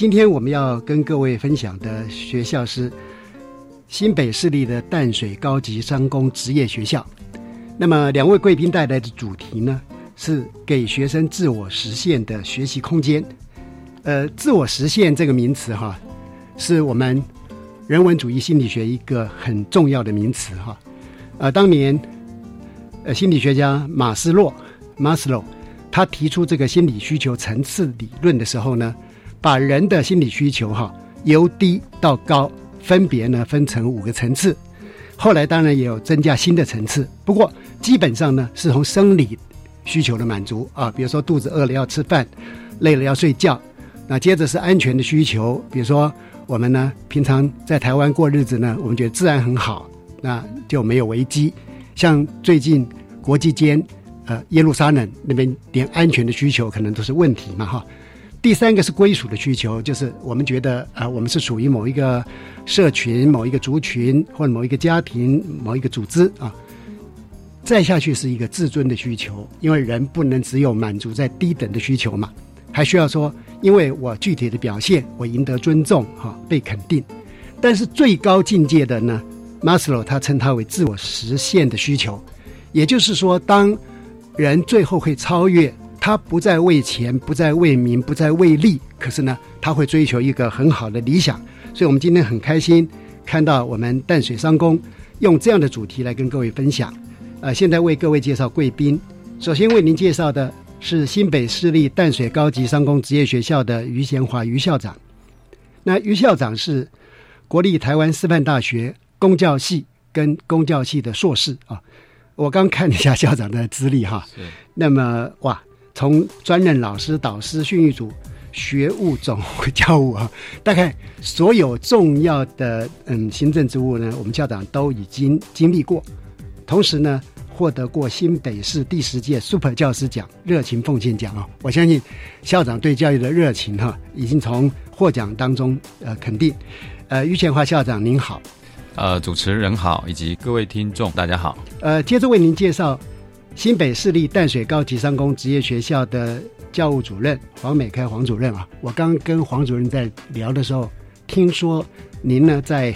今天我们要跟各位分享的学校是新北市立的淡水高级商工职业学校。那么两位贵宾带来的主题呢？是给学生自我实现的学习空间。呃，自我实现这个名词哈，是我们人文主义心理学一个很重要的名词哈。呃，当年呃心理学家马斯洛 （Maslow） 他提出这个心理需求层次理论的时候呢，把人的心理需求哈由低到高分别呢分成五个层次。后来当然也有增加新的层次，不过基本上呢是从生理。需求的满足啊，比如说肚子饿了要吃饭，累了要睡觉。那接着是安全的需求，比如说我们呢平常在台湾过日子呢，我们觉得治安很好，那就没有危机。像最近国际间，呃，耶路撒冷那边连安全的需求可能都是问题嘛哈。第三个是归属的需求，就是我们觉得啊，我们是属于某一个社群、某一个族群或者某一个家庭、某一个组织啊。再下去是一个自尊的需求，因为人不能只有满足在低等的需求嘛，还需要说，因为我具体的表现，我赢得尊重，哈，被肯定。但是最高境界的呢，马斯洛他称它为自我实现的需求，也就是说，当人最后会超越，他不再为钱，不再为名，不再为利，可是呢，他会追求一个很好的理想。所以我们今天很开心看到我们淡水商工用这样的主题来跟各位分享。呃，现在为各位介绍贵宾。首先为您介绍的是新北市立淡水高级商工职业学校的于贤华于校长。那于校长是国立台湾师范大学公教系跟公教系的硕士啊。我刚看了一下校长的资历哈，那么哇，从专任老师、导师、训育组、学务总教务啊，大概所有重要的嗯行政职务呢，我们校长都已经经历过。同时呢，获得过新北市第十届 Super 教师奖热情奉献奖啊！我相信校长对教育的热情哈，已经从获奖当中呃肯定。呃，于前华校长您好，呃，主持人好，以及各位听众大家好。呃，接着为您介绍新北市立淡水高级商工职业学校的教务主任黄美开黄主任啊。我刚跟黄主任在聊的时候，听说您呢在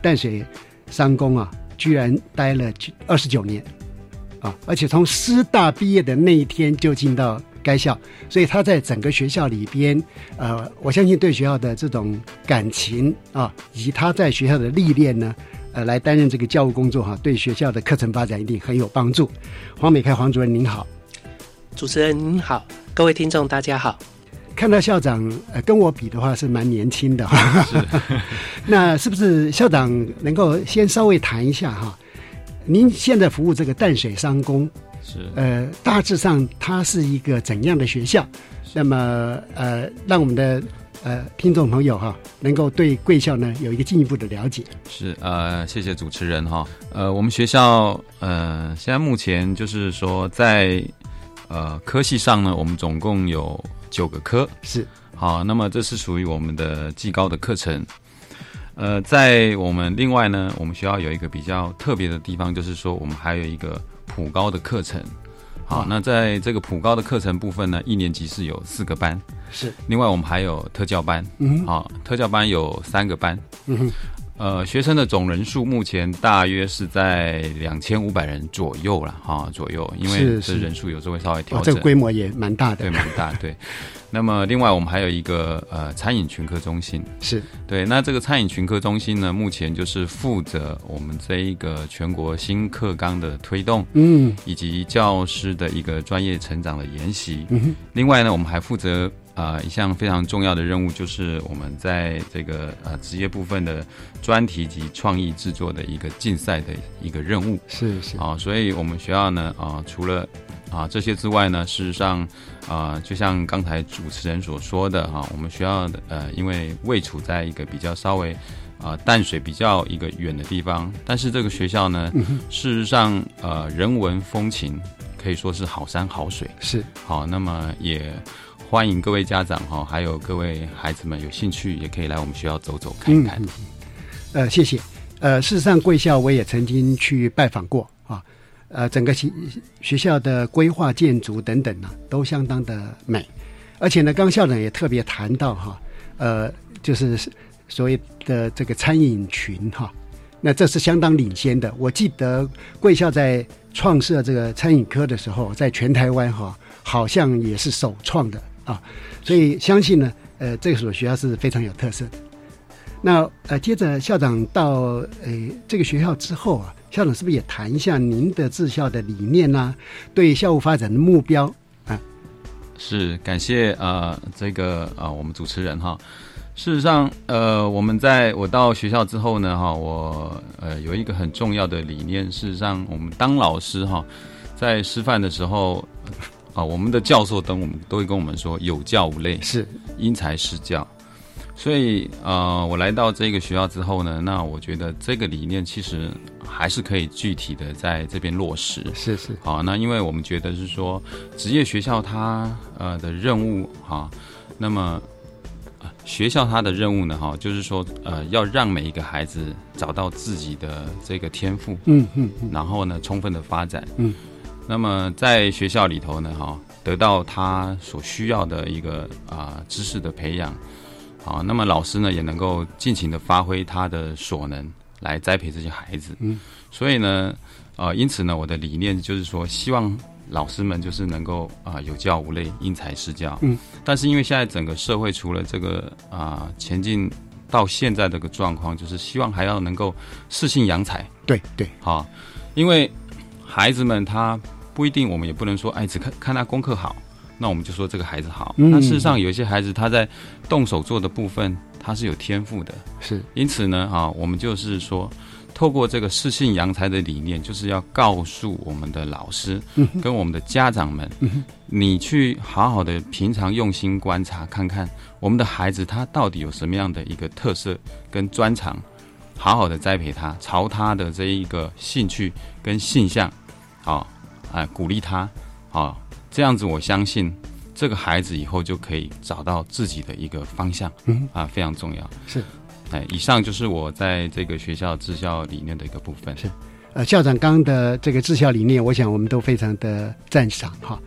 淡水商工啊。居然待了二十九年，啊！而且从师大毕业的那一天就进到该校，所以他在整个学校里边，呃，我相信对学校的这种感情啊，以及他在学校的历练呢，呃，来担任这个教务工作哈，对学校的课程发展一定很有帮助。黄美开黄主任您好，主持人您好，各位听众大家好。看到校长呃跟我比的话是蛮年轻的哈，那是不是校长能够先稍微谈一下哈？您现在服务这个淡水商工是呃大致上它是一个怎样的学校？那么呃让我们的呃听众朋友哈，能够对贵校呢有一个进一步的了解。是呃，谢谢主持人哈。呃，我们学校呃，现在目前就是说在呃科系上呢，我们总共有九个科。是好，那么这是属于我们的技高的课程。呃，在我们另外呢，我们学校有一个比较特别的地方，就是说我们还有一个普高的课程。好，那在这个普高的课程部分呢，一年级是有四个班，是。另外我们还有特教班，嗯哼，好，特教班有三个班，嗯哼，呃，学生的总人数目前大约是在两千五百人左右了，哈，左右，因为这是是人数有时候会稍微调整个，规模也蛮大的。对，蛮大，对。那么另外我们还有一个呃餐饮群科中心，是对，那这个餐饮群科中心呢，目前就是负责我们这一个全国新课纲的推动，嗯以及教师的一个专业成长的研习。嗯哼，另外呢，我们还负责呃一项非常重要的任务，就是我们在这个呃职业部分的专题及创意制作的一个竞赛的一个任务。是是啊，所以我们学校呢啊，除了啊这些之外呢，事实上啊，就像刚才主持人所说的哈、我们学校的呃，因为位处在一个比较稍微啊淡水比较一个远的地方，但是这个学校呢，事实上呃人文风情可以说是好山好水。是好，那么也欢迎各位家长哈，还有各位孩子们有兴趣也可以来我们学校走走看看。嗯呃，谢谢。呃，事实上，贵校我也曾经去拜访过啊。呃，整个学学校的规划、建筑等等呢、都相当的美。而且呢，刚校长也特别谈到哈，呃，就是所谓的这个餐饮群哈，那这是相当领先的。我记得贵校在创设这个餐饮科的时候，在全台湾哈，好像也是首创的啊。所以相信呢，呃，这所学校是非常有特色。那呃，接着校长到呃这个学校之后啊，校长是不是也谈一下您的治校的理念呢、对校务发展的目标啊？是感谢呃这个呃我们主持人哈。事实上，呃，我们在我到学校之后呢，哈，我呃有一个很重要的理念。事实上，我们当老师哈，在师范的时候啊，我们的教授等我们都会跟我们说，有教无类，是。因材施教。所以呃，我来到这个学校之后呢，那我觉得这个理念其实还是可以具体的在这边落实。是是。好，那因为我们觉得是说，职业学校它呃的任务哈，那么、呃学校它的任务呢哈，就是说呃要让每一个孩子找到自己的这个天赋，嗯嗯嗯。然后呢充分的发展，嗯，那么在学校里头呢哈，得到他所需要的一个啊、知识的培养，好，那么老师呢也能够尽情的发挥他的所能来栽培这些孩子，嗯，所以呢，呃，因此呢，我的理念就是说，希望老师们就是能够啊、有教无类，因材施教，嗯，但是因为现在整个社会除了这个啊、前进到现在这个状况，就是希望还要能够适性扬才，对对好，因为孩子们他不一定，我们也不能说，哎，只看看他功课好，那我们就说这个孩子好。嗯那事实上，有一些孩子他在动手做的部分，他是有天赋的。是因此呢，啊，我们就是说，透过这个适性扬才的理念，就是要告诉我们的老师嗯跟我们的家长们，你去好好的平常用心观察，看看我们的孩子他到底有什么样的一个特色跟专长，好好的栽培他，朝他的这一个兴趣跟性向，啊啊鼓励他，啊这样子我相信这个孩子以后就可以找到自己的一个方向，嗯啊非常重要。是。哎，以上就是我在这个学校治校理念的一个部分。是呃，校长刚的这个治校理念，我想我们都非常的赞赏哈。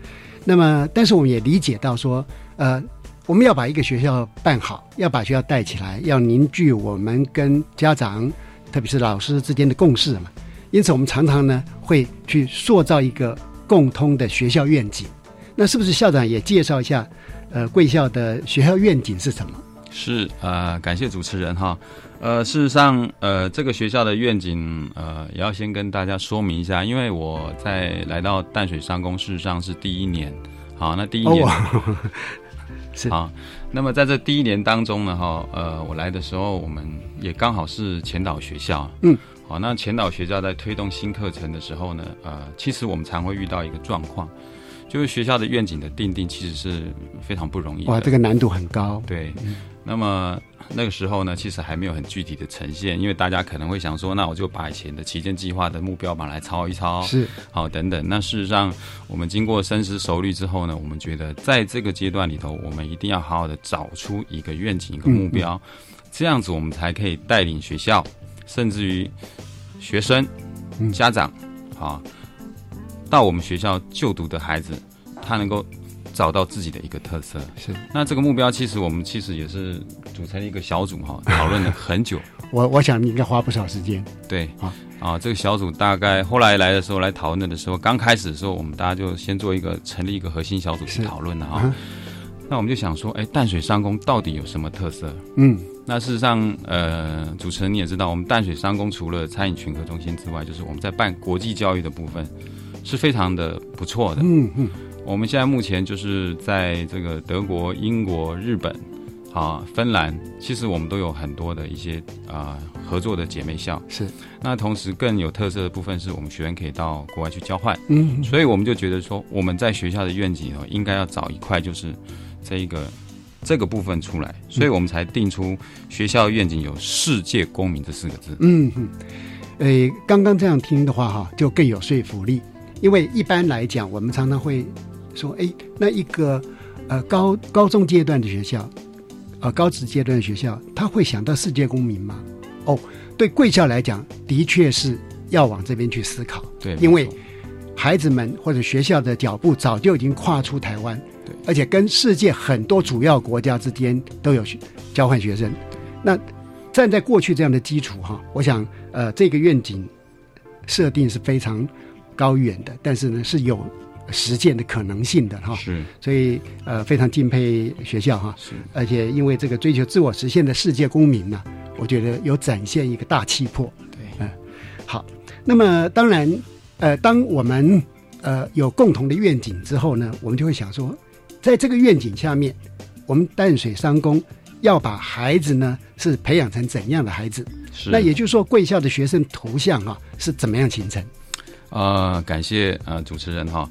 那么，但是我们也理解到说，呃，我们要把一个学校办好，要把学校带起来，要凝聚我们跟家长，特别是老师之间的共识嘛。因此，我们常常呢会去塑造一个共通的学校愿景。那是不是校长也介绍一下，呃，贵校的学校愿景是什么？是呃，感谢主持人哈。呃，事实上，呃，这个学校的愿景，呃，也要先跟大家说明一下，因为我在来到淡水商工，事实上是第一年。好，那第一年，哦，是好，那么在这第一年当中呢，哈，呃，我来的时候，我们也刚好是前导学校，嗯，好，那前导学校在推动新课程的时候呢，呃，其实我们常会遇到一个状况，就是学校的愿景的定定其实是非常不容易的。哇，这个难度很高。对，那么那个时候呢，其实还没有很具体的呈现，因为大家可能会想说，那我就把以前的旗舰计划的目标把它来抄一抄，是好等等。那事实上，我们经过深思熟虑之后呢，我们觉得在这个阶段里头，我们一定要好好的找出一个愿景、一个目标，这样子我们才可以带领学校，甚至于学生、家长，啊，到我们学校就读的孩子，他能够。找到自己的一个特色是，那这个目标其实我们其实也是组成一个小组哈，讨论了很久。我我想你应该花不少时间。对，啊啊，这个小组大概后来来的时候来讨论的时候，刚开始的时候我们大家就先做一个成立一个核心小组去讨论了哈。那我们就想说，哎，淡水商工到底有什么特色？嗯，那事实上，呃，主持人你也知道，我们淡水商工除了餐饮群科中心之外，就是我们在办国际教育的部分是非常的不错的。嗯嗯。我们现在目前就是在这个德国、英国、日本、啊芬兰，其实我们都有很多的一些啊合作的姐妹校。是，那同时更有特色的部分是我们学员可以到国外去交换。嗯，所以我们就觉得说，我们在学校的愿景哦，应该要找一块就是这一个这个部分出来，所以我们才定出学校愿景有世界公民这四个字。嗯嗯，诶，刚刚这样听的话哈，就更有说服力，因为一般来讲，我们常常会。说哎，那一个呃高高中阶段的学校，呃高职阶段的学校，他会想到世界公民吗？哦，对贵校来讲，的确是要往这边去思考。对，因为孩子们或者学校的脚步早就已经跨出台湾，对，而且跟世界很多主要国家之间都有交换学生。那站在过去这样的基础哈，我想呃这个愿景设定是非常高远的，但是呢是有。实践的可能性的哈，是，所以呃非常敬佩学校哈，是，而且因为这个追求自我实现的世界公民呢，我觉得有展现一个大气魄，对，嗯，好，那么当然，呃，当我们呃有共同的愿景之后呢，我们就会想说，在这个愿景下面，我们淡水商工要把孩子呢是培养成怎样的孩子？是，那也就是说，贵校的学生图像啊是怎么样形成？啊，感谢啊主持人哈。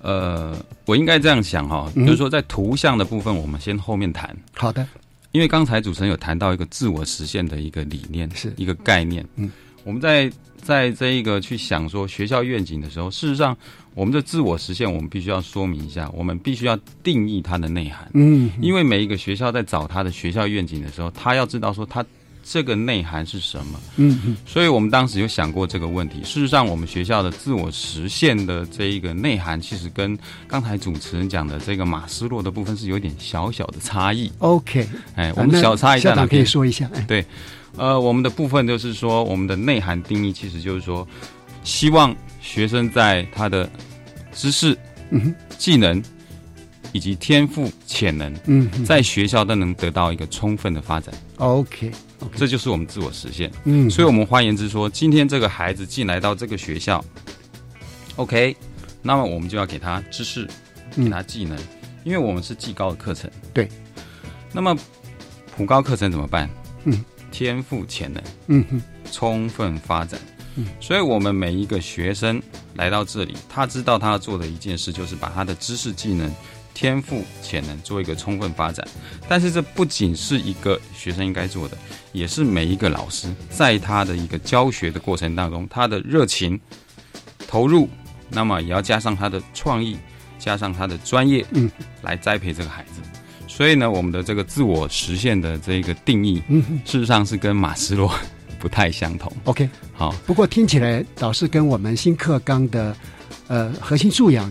呃，我应该这样想哈，就是说在图像的部分，我们先后面谈。好的，因为刚才主持人有谈到一个自我实现的一个理念，是一个概念。嗯，我们在在这一个去想说学校愿景的时候，事实上，我们的自我实现，我们必须要说明一下，我们必须要定义它的内涵。嗯，因为每一个学校在找他的学校愿景的时候，他要知道说他。这个内涵是什么？嗯嗯，所以我们当时有想过这个问题。事实上，我们学校的自我实现的这一个内涵，其实跟刚才主持人讲的这个马斯洛的部分是有点小小的差异。OK，哎，我们小差异在哪？可以说一下。对，呃，我们的部分就是说，我们的内涵定义，其实就是说，希望学生在他的知识、技能。以及天赋潜能，嗯，在学校都能得到一个充分的发展。OK，这就是我们自我实现。嗯，所以，我们换言之说，今天这个孩子进来到这个学校，OK，那么我们就要给他知识，给他技能，因为我们是技高的课程。对，那么普高课程怎么办？嗯，天赋潜能，嗯哼，充分发展。所以我们每一个学生来到这里，他知道他要做的一件事，就是把他的知识技能。天赋潜能做一个充分发展，但是这不仅是一个学生应该做的，也是每一个老师在他的一个教学的过程当中，他的热情投入，那么也要加上他的创意，加上他的专业，嗯，来栽培这个孩子。所以呢，我们的这个自我实现的这个定义，事实上是跟马斯洛不太相同。OK，好，不过听起来倒是跟我们新课纲的呃核心素养。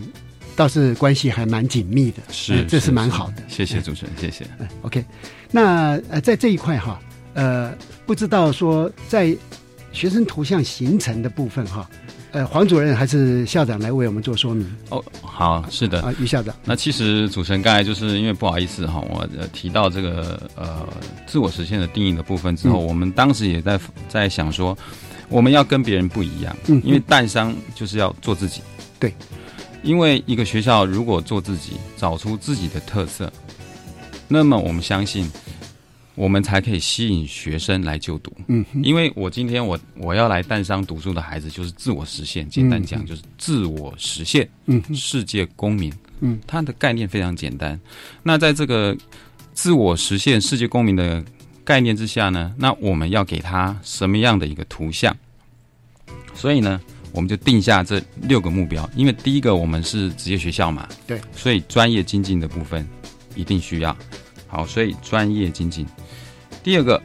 倒是关系还蛮紧密的，是，这是蛮好的。谢谢主持人，谢谢。嗯，OK，那呃，在这一块哈，呃，不知道说在学生图像形成的部分哈，呃，黄主任还是校长来为我们做说明。哦，好，是的，啊，于校长。那其实主持人刚才就是因为不好意思哈，我提到这个呃自我实现的定义的部分之后，我们当时也在在想说，我们要跟别人不一样，嗯，因为蛋商就是要做自己，对。因为一个学校如果做自己，找出自己的特色，那么我们相信，我们才可以吸引学生来就读。嗯，因为我今天我我要来淡商读书的孩子，就是自我实现。简单讲，就是自我实现。嗯，世界公民。嗯，它的概念非常简单。那在这个自我实现世界公民的概念之下呢，那我们要给他什么样的一个图像？所以呢，我们就定下这六个目标。因为第一个，我们是职业学校嘛，对，所以专业精进的部分一定需要。好，所以专业精进。第二个，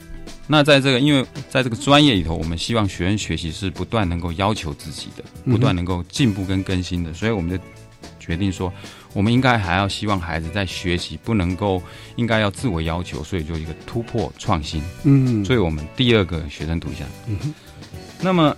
那在这个，因为在这个专业里头，我们希望学生学习是不断能够要求自己的，不断能够进步跟更新的，所以我们就决定说，我们应该还要希望孩子在学习不能够应该要自我要求，所以就一个突破创新。嗯，所以我们第二个学生图像。嗯，那么，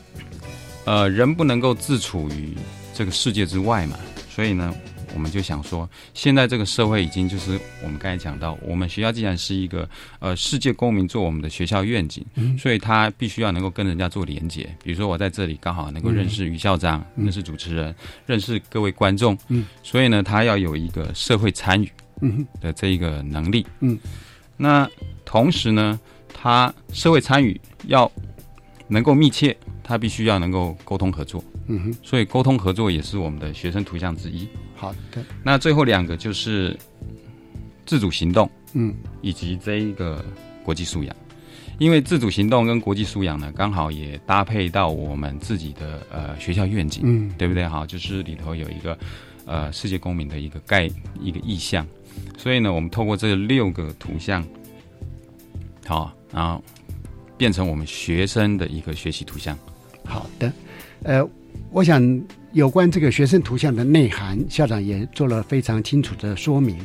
呃，人不能够自处于这个世界之外嘛，所以呢，我们就想说，现在这个社会已经就是我们刚才讲到，我们学校既然是一个呃世界公民做我们的学校愿景，所以他必须要能够跟人家做连接。比如说我在这里刚好能够认识于校长，认识主持人，认识各位观众，嗯，所以呢，他要有一个社会参与的这一个能力，嗯，那同时呢，他社会参与要能够密切，他必须要能够沟通合作，嗯哼，所以沟通合作也是我们的学生图像之一。好。的，那最后两个就是自主行动嗯。以及这一个国际素养，因为自主行动跟国际素养呢，刚好也搭配到我们自己的呃学校愿景，嗯。对不对？哈，就是里头有一个呃世界公民的一个概一个意向，所以呢，我们透过这六个图像，好，然后变成我们学生的一个学习图像。好的，呃，我想有关这个学生图像的内涵，校长也做了非常清楚的说明。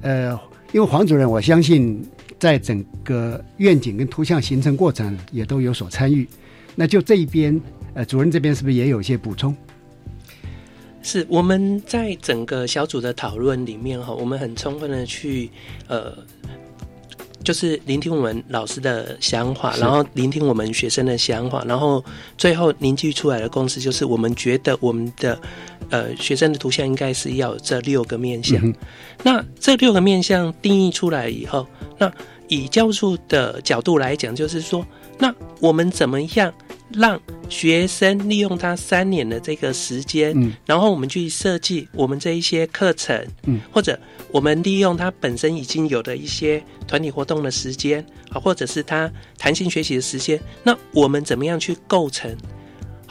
呃，因为黄主任，我相信在整个愿景跟图像形成过程也都有所参与。那就这一边，呃，主任这边是不是也有一些补充？是我们在整个小组的讨论里面哈，我们很充分的去呃，就是聆听我们老师的想法，然后聆听我们学生的想法，然后最后凝聚出来的共识就是，我们觉得我们的呃学生的图像应该是要有这六个面向。嗯那这六个面向定义出来以后，那以教授的角度来讲，就是说，那我们怎么样让学生利用他三年的这个时间，嗯然后我们去设计我们这一些课程，嗯，或者我们利用他本身已经有的一些团体活动的时间，啊，或者是他弹性学习的时间，那我们怎么样去构成？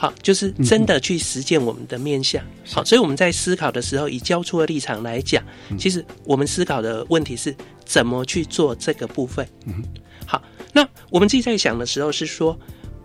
好，就是真的去实践我们的面向。好，所以我们在思考的时候，以教出的立场来讲，其实我们思考的问题是怎么去做这个部分。嗯好，那我们自己在想的时候是说，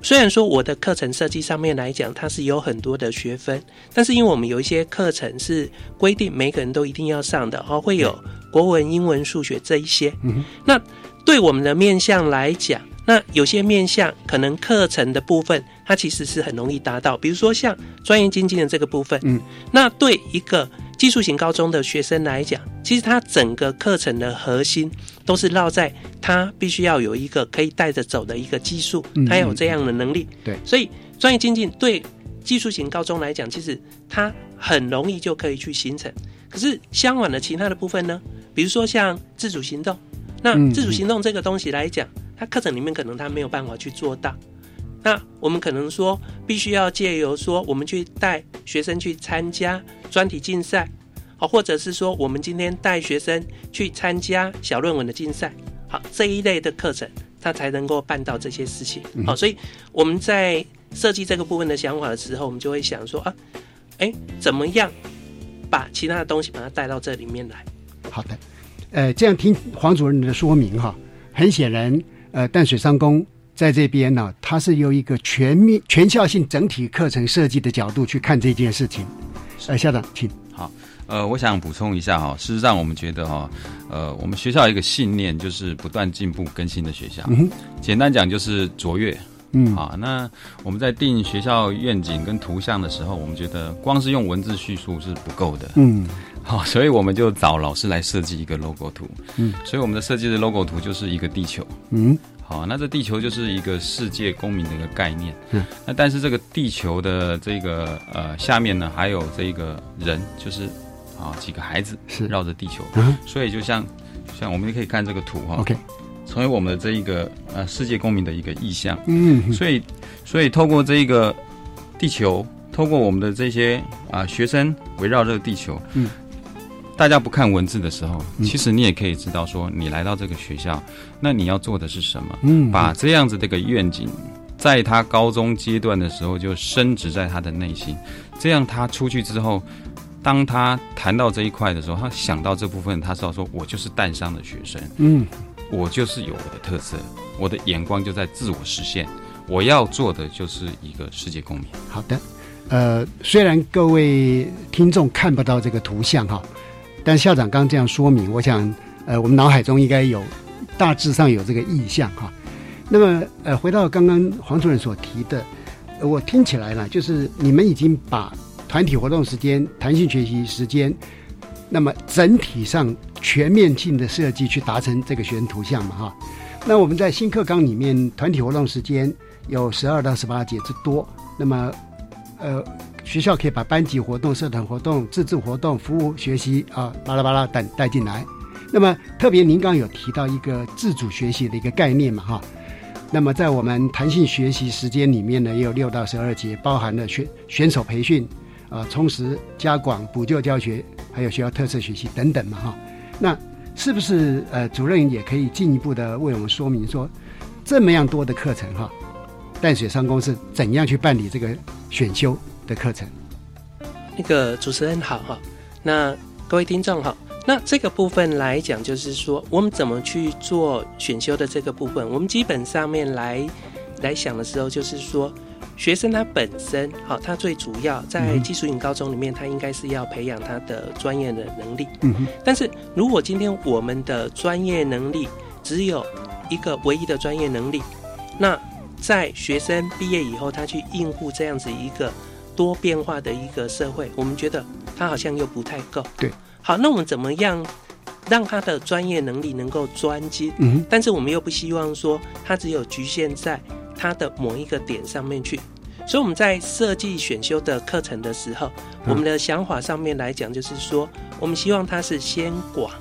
虽然说我的课程设计上面来讲，它是有很多的学分，但是因为我们有一些课程是规定每个人都一定要上的，哦，会有国文、英文、数学这一些。嗯那对我们的面向来讲，那有些面向可能课程的部分，它其实是很容易达到，比如说像专业经济的这个部分，嗯，那对一个技术型高中的学生来讲，其实他整个课程的核心都是绕在他必须要有一个可以带着走的一个技术嗯，他要有这样的能力，对。所以专业经济对技术型高中来讲，其实它很容易就可以去形成。可是相反的其他的部分呢，比如说像自主行动，那嗯自主行动这个东西来讲，它课程里面可能它没有办法去做到。那我们可能说，必须要借由说，我们去带学生去参加专题竞赛，好，或者是说，我们今天带学生去参加小论文的竞赛，好，这一类的课程，他才能够办到这些事情。好，所以我们在设计这个部分的想法的时候，我们就会想说啊，哎，怎么样把其他的东西把它带到这里面来？好的，呃，这样听黄主任的说明哈，很显然，呃，淡水商工在这边呢，它是由一个全面、全校性整体课程设计的角度去看这件事情。呃，校长，请。好呃，我想补充一下哈，事实上我们觉得哈，呃，我们学校一个信念就是不断进步更新的学校。嗯哼简单讲就是卓越。嗯啊，那我们在定学校愿景跟图像的时候，我们觉得光是用文字叙述是不够的。嗯 好，所以我们就找老师来设计一个 logo 图。嗯，所以我们的设计的 logo 图就是一个地球。嗯好，那这地球就是一个世界公民的一个概念。嗯，那但是这个地球的这个呃下面呢，还有这个人，就是啊几个孩子是绕着地球，嗯所以就像像我们也可以看这个图哈。，OK，成为我们的这一个呃世界公民的一个意向。嗯。所以，所以透过这一个地球，透过我们的这些啊、学生围绕这个地球，嗯，大家不看文字的时候，嗯。其实你也可以知道说，你来到这个学校，那你要做的是什么？嗯。把这样子的一个愿景，在他高中阶段的时候就深植在他的内心，这样他出去之后，当他谈到这一块的时候，他想到这部分，他知道说我就是淡商的学生，嗯我就是有我的特色，我的眼光就在自我实现，我要做的就是一个世界公民。好的，呃，虽然各位听众看不到这个图像哈，但校长刚这样说明，我想呃，我们脑海中应该有大致上有这个意向哈。那么呃，回到刚刚黄主任所提的，我听起来呢，就是你们已经把团体活动时间、弹性学习时间，那么整体上全面性的设计去达成这个学生图像嘛哈。那我们在新课纲里面，团体活动时间有十二到十八节之多，那么呃，学校可以把班级活动、社团活动、自治活动、服务学习啊，巴拉巴拉等带进来。那么特别您刚有提到一个自主学习的一个概念嘛，哈。那么在我们弹性学习时间里面呢，也有六到十二节，包含了选选手培训啊、充实、加广、补救教学，还有学校特色学习等等嘛，哈。那是不是呃，主任也可以进一步的为我们说明说，这么样多的课程哈，淡水商工是怎样去办理这个选修的课程？那个主持人好哈，那各位听众好，那这个部分来讲，就是说我们怎么去做选修的这个部分，我们基本上面来来想的时候，就是说学生他本身好，他最主要在嗯技术型高中里面，他应该是要培养他的专业的能力。嗯哼，但是如果今天我们的专业能力只有一个唯一的专业能力，那在学生毕业以后，他去应付这样子一个多变化的一个社会，我们觉得他好像又不太够。对，好，那我们怎么样让他的专业能力能够专精？嗯，但是我们又不希望说他只有局限在他的某一个点上面去。所以我们在设计选修的课程的时候，我们的想法上面来讲，就是说，我们希望它是先广，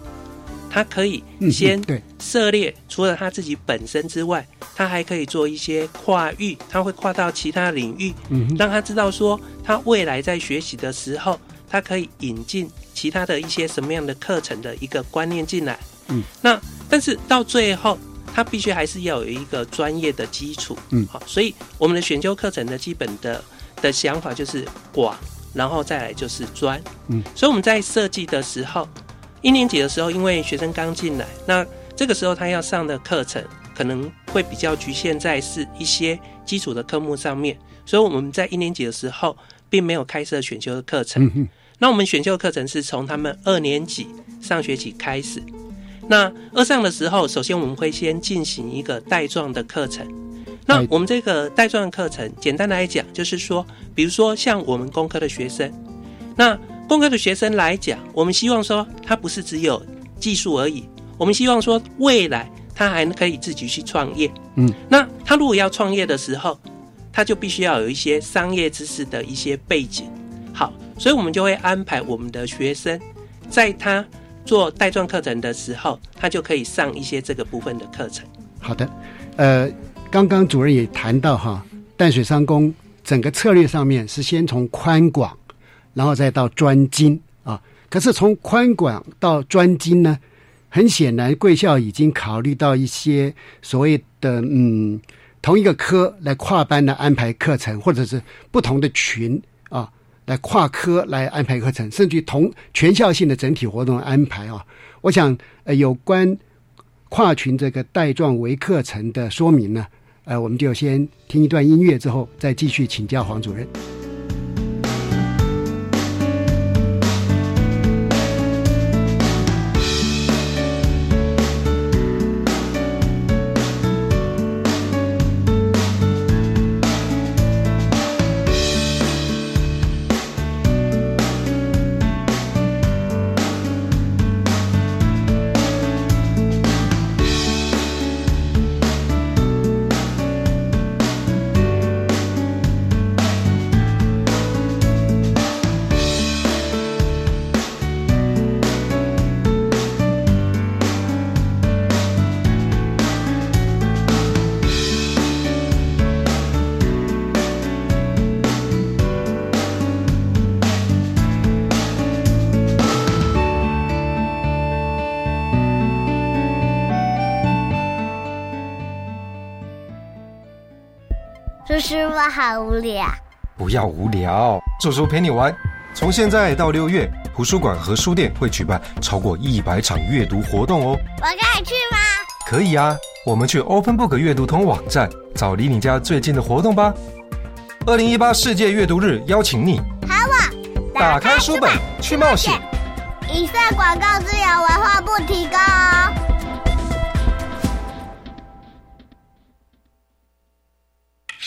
它可以先对，涉猎，除了他自己本身之外，他还可以做一些跨域，他会跨到其他领域，嗯，让他知道说，他未来在学习的时候，他可以引进其他的一些什么样的课程的一个观念进来。嗯，那但是到最后，他必须还是要有一个专业的基础。嗯好，所以我们的选修课程的基本的的想法就是广，然后再来就是专。嗯，所以我们在设计的时候，一年级的时候，因为学生刚进来，那这个时候他要上的课程可能会比较局限在是一些基础的科目上面，所以我们在一年级的时候并没有开设选修的课程。嗯，那我们选修课程是从他们二年级上学期开始。那二上的时候，首先我们会先进行一个带状的课程。那我们这个带状课程，简单来讲，就是说，比如说像我们工科的学生，那工科的学生来讲，我们希望说，他不是只有技术而已，我们希望说，未来他还可以自己去创业。嗯，那他如果要创业的时候，他就必须要有一些商业知识的一些背景。好，所以我们就会安排我们的学生，在他做带状课程的时候，他就可以上一些这个部分的课程。好的，呃，刚刚主任也谈到哈，淡水商工整个策略上面是先从宽广，然后再到专精啊。可是从宽广到专精呢，很显然贵校已经考虑到一些所谓的嗯同一个科来跨班来安排课程，或者是不同的群啊来跨科来安排课程，甚至同全校性的整体活动安排啊。我想呃有关。跨群这个带状微课程的说明呢，呃，我们就先听一段音乐之后，再继续请教黄主任。我好无聊。不要无聊，叔叔陪你玩。从现在到六月，图书馆和书店会举办超过一百场阅读活动哦。我可以去吗？可以啊，我们去 Open Book 阅读通网站找离你家最近的活动吧。二零一八世界阅读日邀请你，好我打开书本去冒险。以上广告自由文化部提供。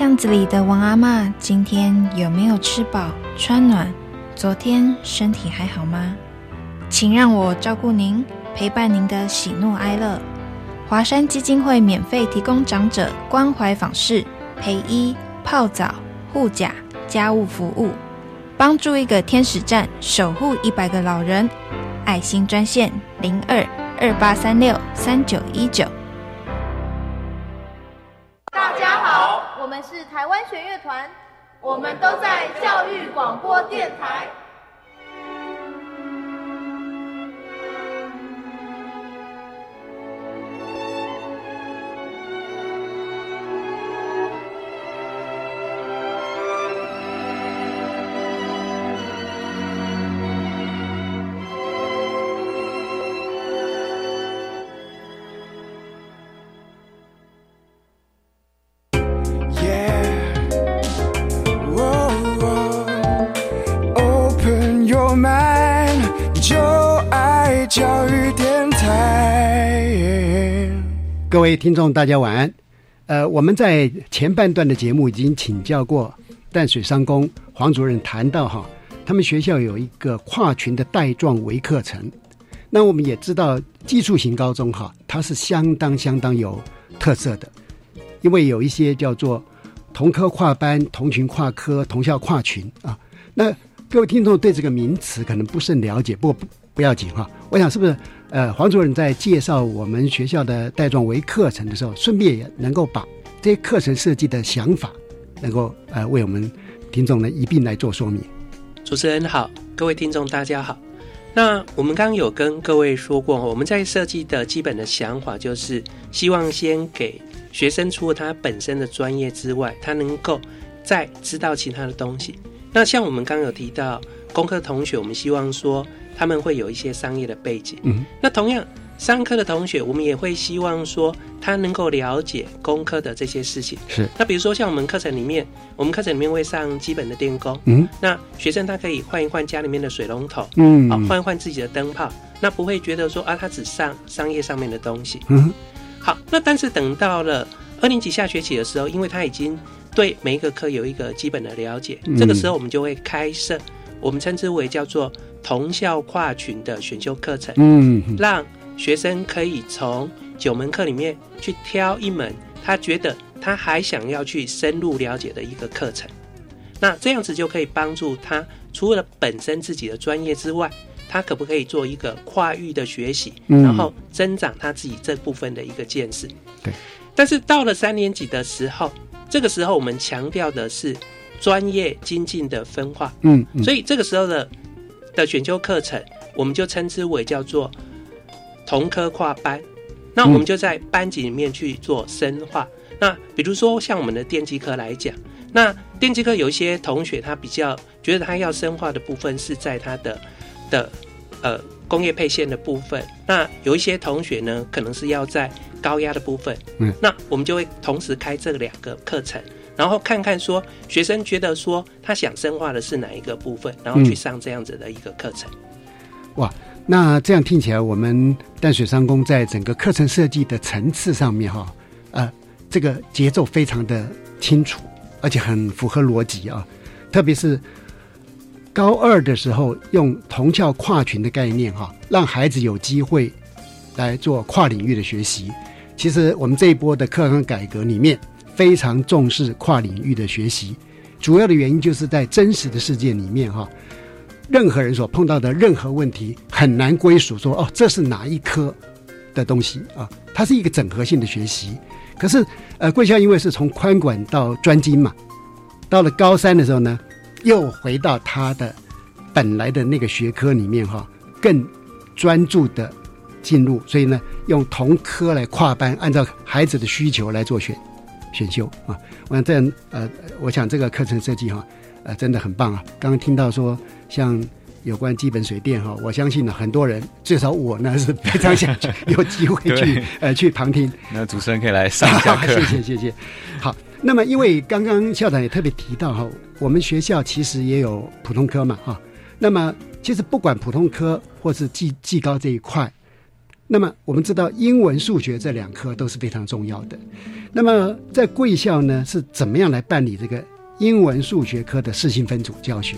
巷子里的王阿妈今天有没有吃饱穿暖？昨天身体还好吗？请让我照顾您，陪伴您的喜怒哀乐。华山基金会免费提供长者关怀访视、陪医、泡澡、护甲、家务服务，帮助一个天使站守护一百个老人。爱心专线零二二八三六三九一九。是台湾弦乐团，我们都在教育广播电台。听众，大家晚安。呃，我们在前半段的节目已经请教过淡水商工黄主任，谈到哈，他们学校有一个跨群的带状微课程。那我们也知道，技术型高中哈，它是相当相当有特色的，因为有一些叫做同科跨班、同群跨科、同校跨群啊。那各位听众对这个名词可能不甚了解，不过不要紧哈。我想是不是？呃，黄主任在介绍我们学校的带状微课程的时候，顺便也能够把这些课程设计的想法，能够呃为我们听众呢一并来做说明。主持人好，各位听众大家好。那我们刚刚有跟各位说过，我们在设计的基本的想法就是希望先给学生除了他本身的专业之外，他能够再知道其他的东西。那像我们刚刚有提到工科同学，我们希望说。他们会有一些商业的背景，嗯，那同样商科的同学，我们也会希望说他能够了解工科的这些事情。是，那比如说像我们课程里面，我们课程里面会上基本的电工，嗯，那学生他可以换一换家里面的水龙头，嗯，啊，换一换自己的灯泡，那不会觉得说啊，他只上商业上面的东西，嗯，好，那但是等到了二年级下学期的时候，因为他已经对每一个科有一个基本的了解，这个时候我们就会开设，我们称之为叫做。同校跨群的选修课程，嗯，让学生可以从九门课里面去挑一门他觉得他还想要去深入了解的一个课程，那这样子就可以帮助他除了本身自己的专业之外，他可不可以做一个跨域的学习，然后增长他自己这部分的一个见识？对。但是到了三年级的时候，这个时候我们强调的是专业精进的分化，嗯，所以这个时候的。的选修课程，我们就称之为叫做同科跨班。那我们就在班级里面去做深化。那比如说像我们的电机科来讲，那电机科有一些同学他比较觉得他要深化的部分是在他的的呃工业配线的部分。那有一些同学呢，可能是要在高压的部分。嗯，那我们就会同时开这两个课程。然后看看说学生觉得说他想深化的是哪一个部分，然后去上这样子的一个课程。哇，那这样听起来，我们淡水商工在整个课程设计的层次上面哈，呃，这个节奏非常的清楚，而且很符合逻辑啊。特别是高二的时候，用同校跨群的概念哈，让孩子有机会来做跨领域的学习。其实我们这一波的课程改革里面。非常重视跨领域的学习。主要的原因就是在真实的世界里面哈，任何人所碰到的任何问题很难归属说哦，这是哪一科的东西啊？它是一个整合性的学习。可是呃，贵校因为是从宽管到专精嘛，到了高三的时候呢，又回到他的本来的那个学科里面哈，更专注的进入，所以呢，用同科来跨班，按照孩子的需求来做选选修啊。我想这样呃，我想这个课程设计哈，呃，真的很棒啊。刚刚听到说像有关基本水电哈，我相信呢，很多人至少我呢是非常想去 有机会去呃去旁听。那主持人可以来上一下课，谢谢谢谢。好，那么因为刚刚校长也特别提到哈，我们学校其实也有普通科嘛哈。那么其实不管普通科或是技技高这一块，那么我们知道英文、数学这两科都是非常重要的。那么在贵校呢，是怎么样来办理这个英文、数学科的四性分组教学？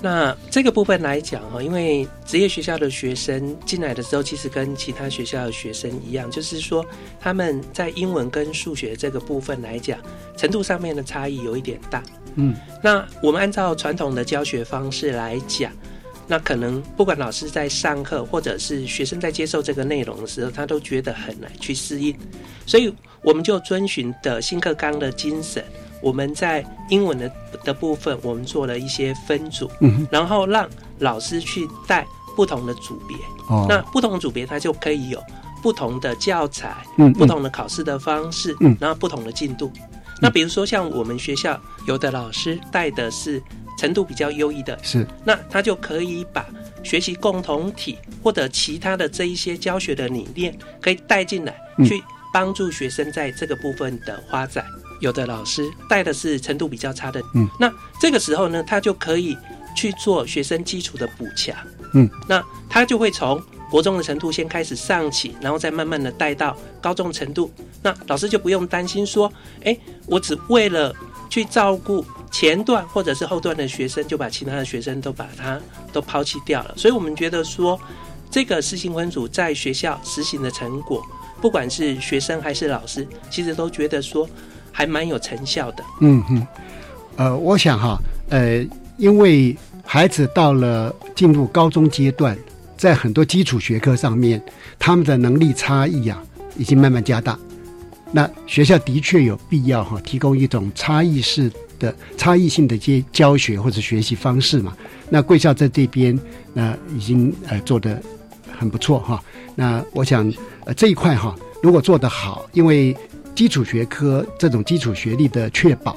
那这个部分来讲哈，因为职业学校的学生进来的时候，其实跟其他学校的学生一样，就是说他们在英文跟数学这个部分来讲，程度上面的差异有一点大。嗯，那我们按照传统的教学方式来讲，那可能不管老师在上课，或者是学生在接受这个内容的时候，他都觉得很难去适应，所以我们就遵循的新课纲的精神。我们在英文的的部分，我们做了一些分组，嗯然后让老师去带不同的组别。哦那不同组别，它就可以有不同的教材，嗯嗯不同的考试的方式，嗯然后不同的进度。那比如说像我们学校有的老师带的是程度比较优异的，是。那他就可以把学习共同体或者其他的这一些教学的理念，可以带进来，嗯。去帮助学生在这个部分的发展。有的老师。带的是程度比较差的，嗯，那这个时候呢，他就可以去做学生基础的补强，嗯，那他就会从国中的程度先开始上起，然后再慢慢的带到高中程度。那老师就不用担心说，哎，我只为了去照顾前段或者是后段的学生，就把其他的学生都把他都抛弃掉了。所以我们觉得说，这个实行分组在学校实行的成果，不管是学生还是老师，其实都觉得说还蛮有成效的。嗯哼，呃，我想哈，呃，因为孩子到了进入高中阶段，在很多基础学科上面，他们的能力差异啊，已经慢慢加大。那学校的确有必要哈，提供一种差异式的、差异性的接教学或者学习方式嘛。那贵校在这边那已经呃做得很不错哈。那我想呃这一块哈，如果做得好，因为基础学科这种基础学历的确保，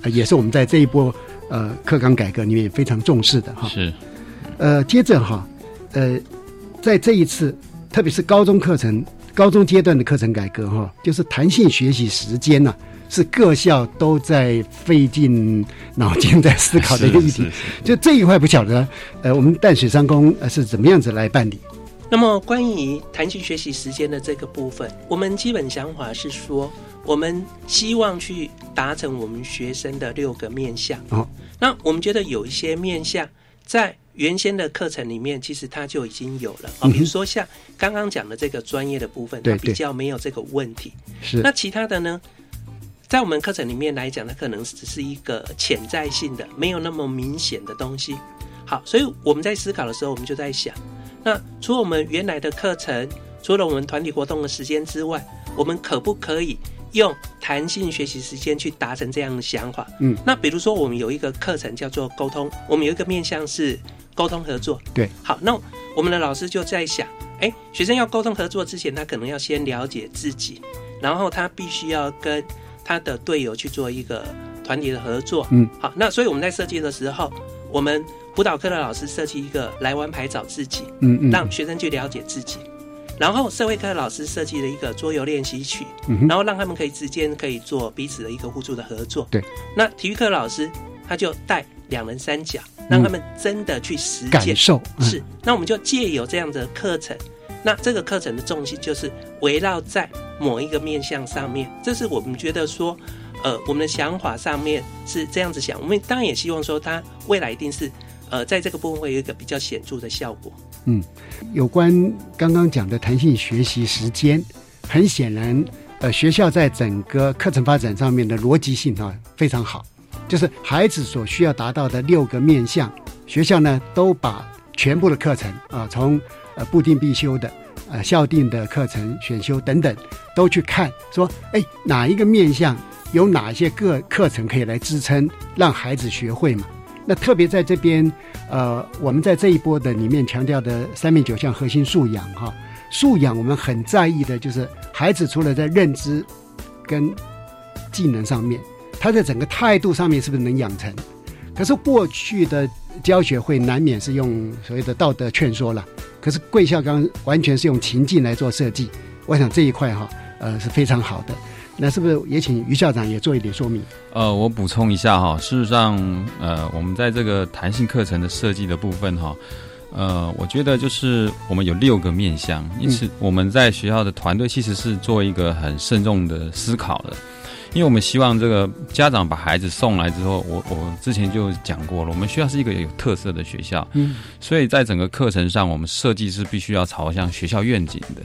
呃，也是我们在这一波呃课纲改革里面非常重视的哈。是，呃，接着哈，呃，在这一次，特别是高中课程、高中阶段的课程改革哈，就是弹性学习时间呢、是各校都在费尽脑筋在思考的一个议题。就这一块不晓得，呃，我们淡水商工呃是怎么样子来办理？那么关于弹性学习时间的这个部分，我们基本想法是说，我们希望去达成我们学生的六个面向。哦，那我们觉得有一些面向在原先的课程里面，其实它就已经有了比如说像刚刚讲的这个专业的部分，它比较没有这个问题。是那其他的呢？在我们课程里面来讲，它可能只是一个潜在性的、没有那么明显的东西。好，所以我们在思考的时候，我们就在想，那除了我们原来的课程，除了我们团体活动的时间之外，我们可不可以用弹性学习时间去达成这样的想法？嗯那比如说，我们有一个课程叫做沟通，我们有一个面向是沟通合作。对，好，那我们的老师就在想，哎，学生要沟通合作之前，他可能要先了解自己，然后他必须要跟他的队友去做一个团体的合作。嗯，好，那所以我们在设计的时候，我们辅导课的老师设计一个来玩牌找自己，嗯嗯让学生去了解自己。然后社会科的老师设计了一个桌游练习曲，嗯然后让他们可以之间可以做彼此的一个互助的合作。对，那体育课老师他就带两人三角，让他们真的去实践、感受嗯。是，那我们就借由这样的课程，那这个课程的重心就是围绕在某一个面向上面，这是我们觉得说，呃，我们的想法上面是这样子想，我们当然也希望说，它未来一定是，呃，在这个部分会有一个比较显著的效果。嗯，有关刚刚讲的弹性学习时间，很显然，呃，学校在整个课程发展上面的逻辑性啊非常好，就是孩子所需要达到的六个面向，学校呢都把全部的课程啊，从呃固定必修的、呃校定的课程选修等等，都去看，说哎哪一个面向有哪些个课程可以来支撑，让孩子学会嘛。那特别在这边，呃，我们在这一波的里面强调的三面九项核心素养哈，素养我们很在意的就是孩子除了在认知跟技能上面，他在整个态度上面是不是能养成？可是过去的教学会难免是用所谓的道德劝说了，可是贵校刚完全是用情境来做设计，我想这一块哈，呃是非常好的。那是不是也请于校长也做一点说明？呃，我补充一下哈，事实上，呃，我们在这个弹性课程的设计的部分哈，呃，我觉得就是我们有六个面向，因此我们在学校的团队其实是做一个很慎重的思考的，因为我们希望这个家长把孩子送来之后，我我之前就讲过了，我们需要是一个有特色的学校，嗯，所以在整个课程上，我们设计是必须要朝向学校愿景的。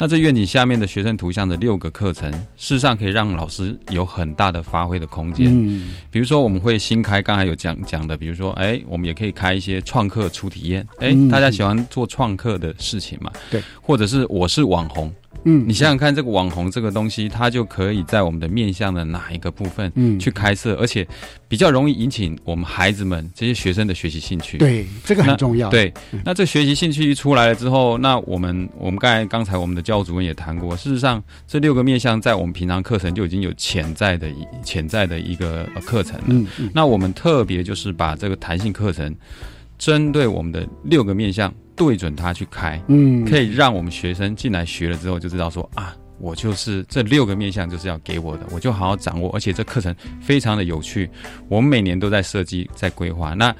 那这愿景下面的学生图像的六个课程，事实上可以让老师有很大的发挥的空间。嗯，比如说我们会新开，刚才有讲讲的，比如说，哎，我们也可以开一些创客初体验。哎，大家喜欢做创客的事情嘛？对，或者是我是网红。嗯，你想想看，这个网红这个东西，它就可以在我们的面向的哪一个部分嗯去开设，而且比较容易引起我们孩子们这些学生的学习兴趣。对，这个很重要。对，那这学习兴趣一出来了之后，那我们我们刚才刚才我们的教务主任也谈过，事实上这六个面向在我们平常课程就已经有潜在的潜在的一个课程了。嗯嗯。那我们特别就是把这个弹性课程针对我们的六个面向。对准它去开，嗯，可以让我们学生进来学了之后就知道说啊，我就是这六个面向就是要给我的，我就好好掌握，而且这课程非常的有趣。我们每年都在设计，在规划。那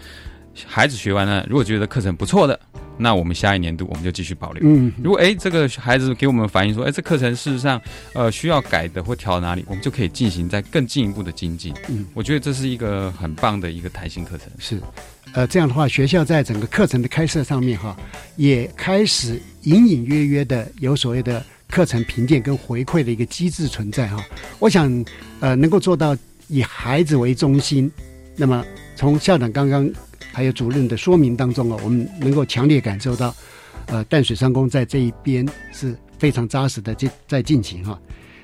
孩子学完了，如果觉得课程不错的，那我们下一年度我们就继续保留。嗯，如果哎这个孩子给我们反映说，哎这课程事实上呃需要改的或调哪里，我们就可以进行在更进一步的精进。嗯，我觉得这是一个很棒的一个弹性课程。是。呃，这样的话，学校在整个课程的开设上面哈，也开始隐隐约约的有所谓的课程评鉴跟回馈的一个机制存在哈。我想，呃，能够做到以孩子为中心，那么从校长刚刚还有主任的说明当中啊，我们能够强烈感受到，呃，淡水商工在这一边是非常扎实的在在进行哈。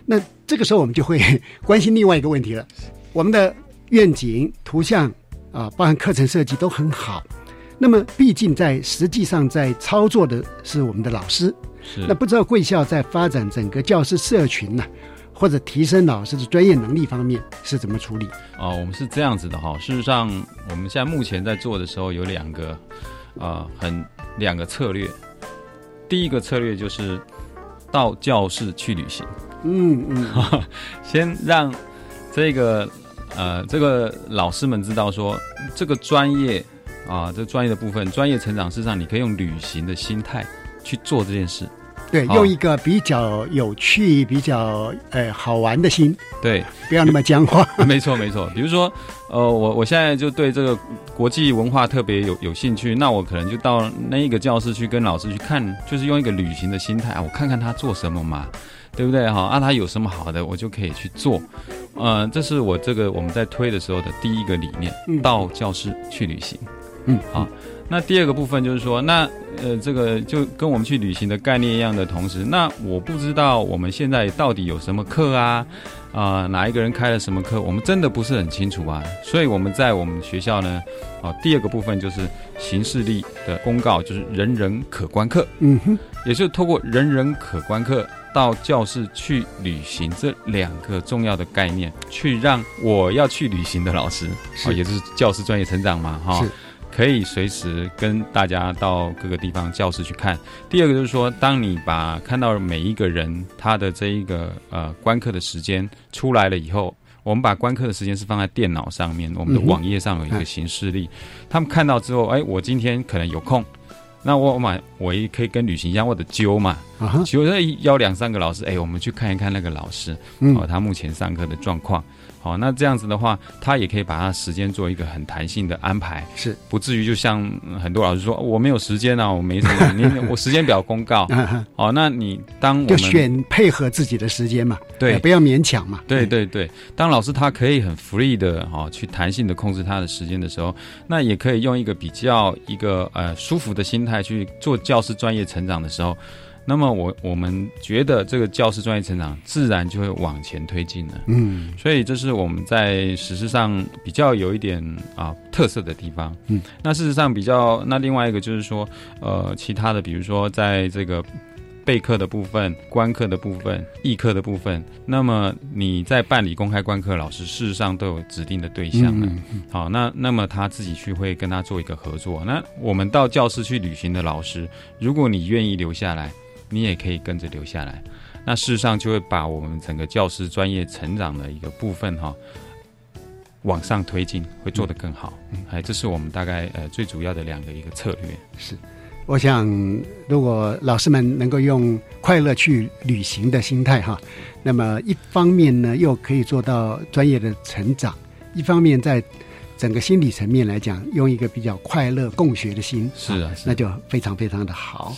那这个时候我们就会 关心另外一个问题了，我们的愿景图像。啊，包含课程设计都很好，那么毕竟在实际上在操作的是我们的老师，是那不知道贵校在发展整个教师社群呢，或者提升老师的专业能力方面是怎么处理？哦，我们是这样子的哈，事实上我们现在目前在做的时候有两个啊，很两个策略，第一个策略就是到教室去旅行，嗯嗯，先让这个。呃，这个老师们知道说，这个专业啊，这专业的部分，专业成长事实上，你可以用旅行的心态去做这件事。对，用一个比较有趣、比较呃好玩的心。对，不要那么僵化。没错，没错。比如说，呃，我我现在就对这个国际文化特别有有兴趣，那我可能就到那一个教室去跟老师去看，就是用一个旅行的心态啊，我看看他做什么嘛。对不对哈？啊，他有什么好的，我就可以去做。呃，这是我这个我们在推的时候的第一个理念，到教室去旅行。嗯，好。那第二个部分就是说，那呃，这个就跟我们去旅行的概念一样的同时，那我不知道我们现在到底有什么课啊？啊，哪一个人开了什么课？我们真的不是很清楚啊。所以我们在我们学校呢，啊，第二个部分就是形式力的公告，就是人人可观课。嗯哼，也是透过人人可观课。到教室去旅行这两个重要的概念，去让我要去旅行的老师，也是教师专业成长嘛，哈，可以随时跟大家到各个地方教室去看。第二个就是说，当你把看到每一个人他的这一个呃观课的时间出来了以后，我们把观课的时间是放在电脑上面，我们的网页上有一个形式力，他们看到之后，哎，我今天可能有空。那我嘛，我也可以跟旅行一样，或者揪嘛，揪邀两三个老师，哎，我们去看一看那个老师，哦，他目前上课的状况，好，那这样子的话，他也可以把他时间做一个很弹性的安排，是。不至于就像很多老师说我没有时间啊，我没什么，你我时间表公告，哦，那你当我就们选配合自己的时间嘛，对。呃不要勉强嘛，对对对，当老师他可以很 free 的哈、哦、去弹性的控制他的时间的时候，那也可以用一个比较一个呃舒服的心态去做教师专业成长的时候，那么我我们觉得这个教师专业成长自然就会往前推进了。嗯所以这是我们在实施上比较有一点啊特色的地方。嗯，那事实上比较那另外一个就是说，呃，其他的比如说在这个备课的部分、观课的部分、议课的部分，那么你在办理公开观课，老师事实上都有指定的对象了。嗯嗯好，那那么他自己去会跟他做一个合作。那我们到教室去旅行的老师，如果你愿意留下来，你也可以跟着留下来。那事实上就会把我们整个教师专业成长的一个部分哈、往上推进，会做得更好。哎，这是我们大概呃最主要的两个一个策略。是，我想如果老师们能够用快乐去旅行的心态哈，那么一方面呢又可以做到专业的成长，一方面在整个心理层面来讲，用一个比较快乐共学的心，是啊，那就非常非常的好。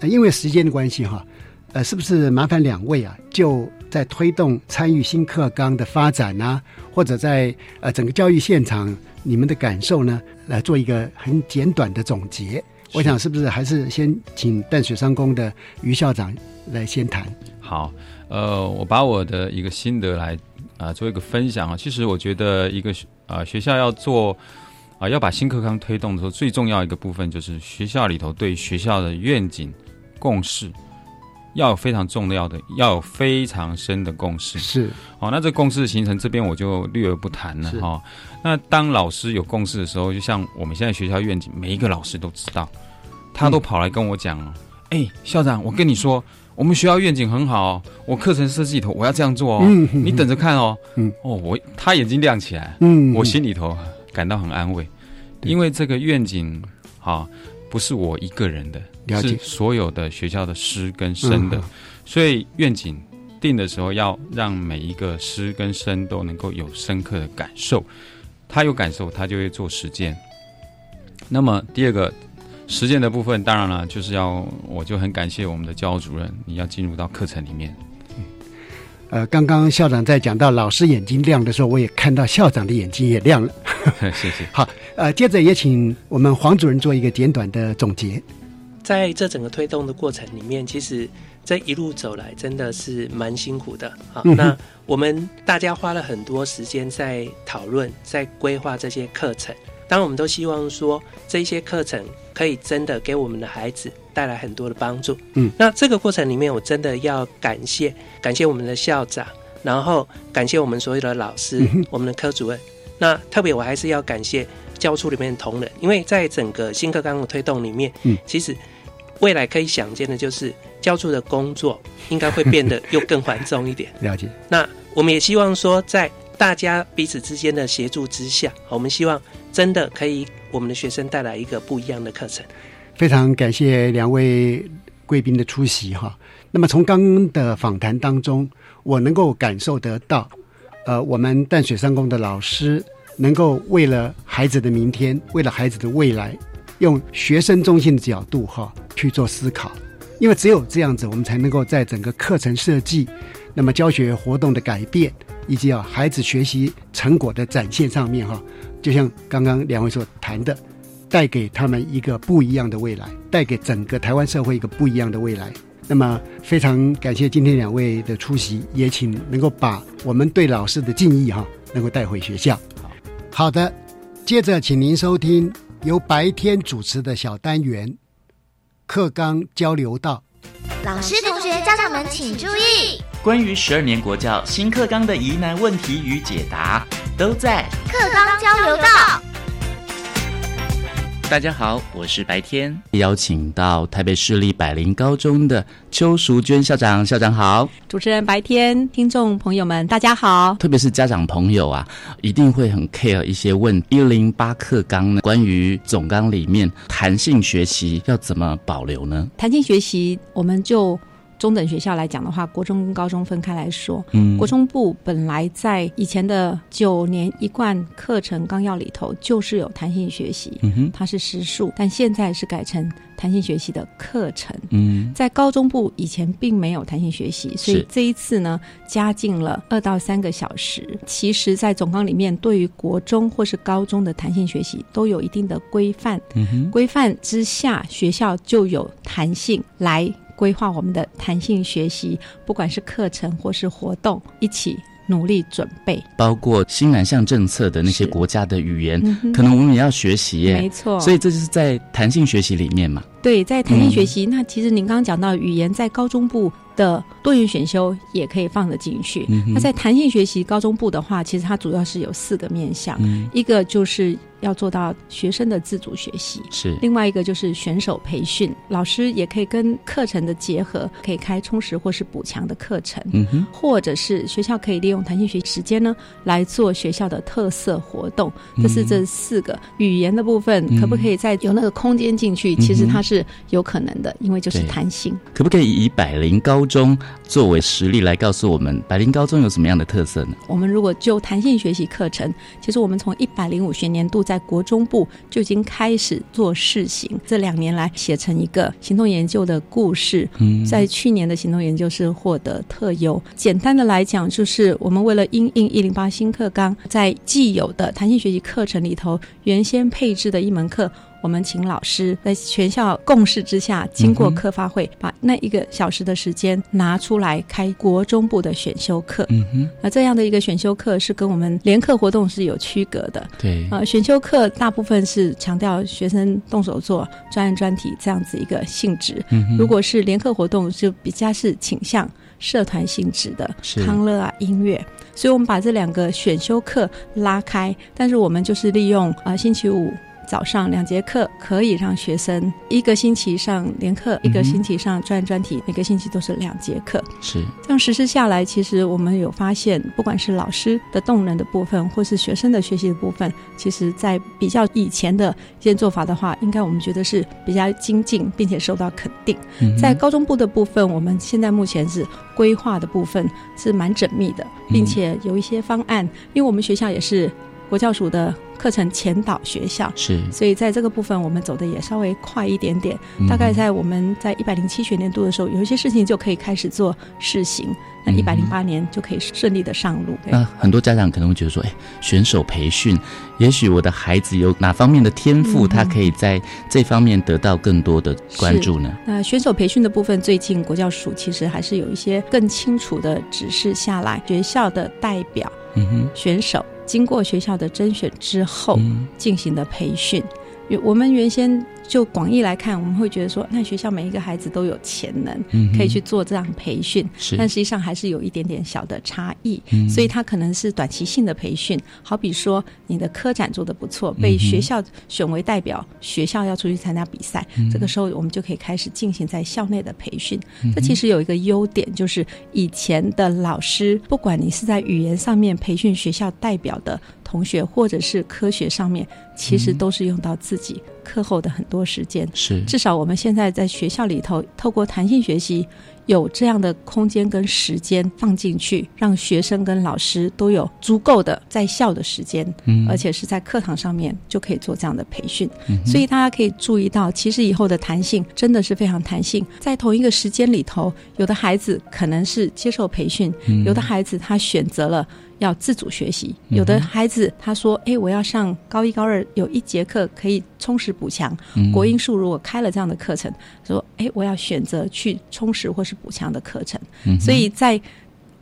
呃因为时间的关系哈，呃，是不是麻烦两位啊，就在推动参与新课纲的发展啊，或者在呃整个教育现场你们的感受呢，来做一个很简短的总结？我想是不是还是先请淡水商工的于校长来先谈？好，呃，我把我的一个心得来啊、呃做一个分享啊。其实我觉得一个学啊、学校要做啊、要把新课纲推动的时候，最重要一个部分就是学校里头对学校的愿景共识要有非常重要的，要有非常深的共识。是，哦、那这共识的形成这边我就略而不谈了是。哈、那当老师有共识的时候，就像我们现在学校愿景，每一个老师都知道，他都跑来跟我讲哦，哎、校长，我跟你说。我们学校愿景很好哦，我课程设计里头我要这样做哦，你等着看哦。嗯。哦，我他眼睛亮起来，嗯我心里头感到很安慰，因为这个愿景哈、不是我一个人的，了解是所有的学校的师跟生的，嗯所以愿景定的时候要让每一个师跟生都能够有深刻的感受，他有感受，他就会做实践。那么第二个实践的部分，当然了，就是要我就很感谢我们的教务主任，你要进入到课程里面。呃，刚刚校长在讲到老师眼睛亮的时候，我也看到校长的眼睛也亮了。谢谢。好，呃，接着也请我们黄主任做一个简短的总结。在这整个推动的过程里面，其实这一路走来真的是蛮辛苦的啊。嗯那我们大家花了很多时间在讨论、在规划这些课程。当然，我们都希望说这些课程可以真的给我们的孩子带来很多的帮助。嗯，那这个过程里面，我真的要感谢感谢我们的校长，然后感谢我们所有的老师、嗯我们的科主任。那特别我还是要感谢教处里面的同仁，因为在整个新课纲的推动里面，嗯其实未来可以想见的就是教处的工作应该会变得 又更繁重一点。了解。那我们也希望说，在大家彼此之间的协助之下，我们希望真的可以我们的学生带来一个不一样的课程。非常感谢两位贵宾的出席哈。那么从刚刚的访谈当中，我能够感受得到，呃，我们淡水商工的老师能够为了孩子的明天，为了孩子的未来，用学生中心的角度哈去做思考。因为只有这样子，我们才能够在整个课程设计、那么教学活动的改变，以及啊孩子学习成果的展现上面哈，就像刚刚两位所谈的，带给他们一个不一样的未来，带给整个台湾社会一个不一样的未来。那么非常感谢今天两位的出席，也请能够把我们对老师的敬意哈，能够带回学校。好的，接着请您收听由白天主持的小单元课纲交流道。老师、同学、家长们请注意，关于十二年国教新课纲的疑难问题与解答，都在课纲交流道。大家好，我是白天，邀请到台北市立百灵高中的邱淑娟校长，校长好。主持人白天，听众朋友们，大家好。特别是家长朋友啊，一定会很 care 一些问一零八课纲呢，关于总纲里面弹性学习要怎么保留呢？弹性学习，我们就中等学校来讲的话，国中跟高中分开来说，嗯国中部本来在以前的九年一贯课程纲要里头就是有弹性学习，嗯哼它是时数，但现在是改成弹性学习的课程。嗯在高中部以前并没有弹性学习，所以是这一次呢加进了二到三个小时。其实，在总纲里面，对于国中或是高中的弹性学习都有一定的规范。嗯哼规范之下，学校就有弹性来规划我们的弹性学习，不管是课程或是活动，一起努力准备。包括新南向政策的那些国家的语言嗯，可能我们也要学习耶。没错所以这就是在弹性学习里面嘛。对，在弹性学嗯习，那其实您刚刚讲到语言，在高中部的多元选修也可以放得进去。嗯那在弹性学习高中部的话，其实它主要是有四个面向，嗯一个就是要做到学生的自主学习。是另外一个就是选手培训，老师也可以跟课程的结合，可以开充实或是补强的课程，嗯哼或者是学校可以利用弹性学习时间呢来做学校的特色活动。嗯这是这四个语言的部分，嗯可不可以再有那个空间进去？其实它是有可能的，因为就是弹性。可不可以以百灵高中作为实例来告诉我们，百灵高中有什么样的特色呢？我们如果就弹性学习课程，其实我们从一百零五学年度在国中部就已经开始做试行，这两年来写成一个行动研究的故事。嗯在去年的行动研究是获得特优。简单的来讲，就是我们为了因应一零八新课纲，在既有的弹性学习课程里头，原先配置的一门课。我们请老师在全校共识之下，经过嗯哼课发会，把那一个小时的时间拿出来开国中部的选修课。嗯哼，那这样的一个选修课是跟我们联课活动是有区隔的。对呃，选修课大部分是强调学生动手做、专案专题这样子一个性质。嗯哼如果是联课活动，就比较是倾向社团性质的康乐啊、音乐。所以我们把这两个选修课拉开，但是我们就是利用啊、呃星期五。早上两节课可以让学生一个星期上连课，一个星期上专案专题，每个星期都是两节课。是。这样实施下来，其实我们有发现，不管是老师的动能的部分，或是学生的学习的部分，其实在比较以前的一些做法的话，应该我们觉得是比较精进，并且受到肯定。嗯在高中部的部分，我们现在目前是规划的部分是蛮缜密的，并且有一些方案，因为我们学校也是国教署的课程前导学校，是所以在这个部分我们走的也稍微快一点点。嗯大概在我们在一百零七学年度的时候，有一些事情就可以开始做试行，那嗯一百零八年就可以顺利的上路。对那很多家长可能会觉得说，哎，选手培训，也许我的孩子有哪方面的天赋，嗯他可以在这方面得到更多的关注呢？那选手培训的部分，最近国教署其实还是有一些更清楚的指示下来，学校的代表嗯哼，选手经过学校的甄选之后嗯进行的培训。原我们原先就广义来看，我们会觉得说，那学校每一个孩子都有潜能，嗯可以去做这样培训，是。但实际上还是有一点点小的差异，嗯。所以它可能是短期性的培训，好比说你的科展做得不错，被学校选为代表，学校要出去参加比赛，嗯这个时候我们就可以开始进行在校内的培训。嗯这其实有一个优点，就是以前的老师，不管你是在语言上面培训学校代表的同学，或者是科学上面，其实嗯都是用到自己课后的很多时间。是至少我们现在在学校里头，透过弹性学习，有这样的空间跟时间放进去，让学生跟老师都有足够的在校的时间，嗯而且是在课堂上面就可以做这样的培训。嗯所以大家可以注意到，其实以后的弹性真的是非常弹性，在同一个时间里头，有的孩子可能是接受培训，嗯有的孩子他选择了。要自主学习，嗯有的孩子他说：“哎，我要上高一、高二，有一节课可以充实补强。嗯国英数如果开了这样的课程，说：哎，我要选择去充实或是补强的课程。所以在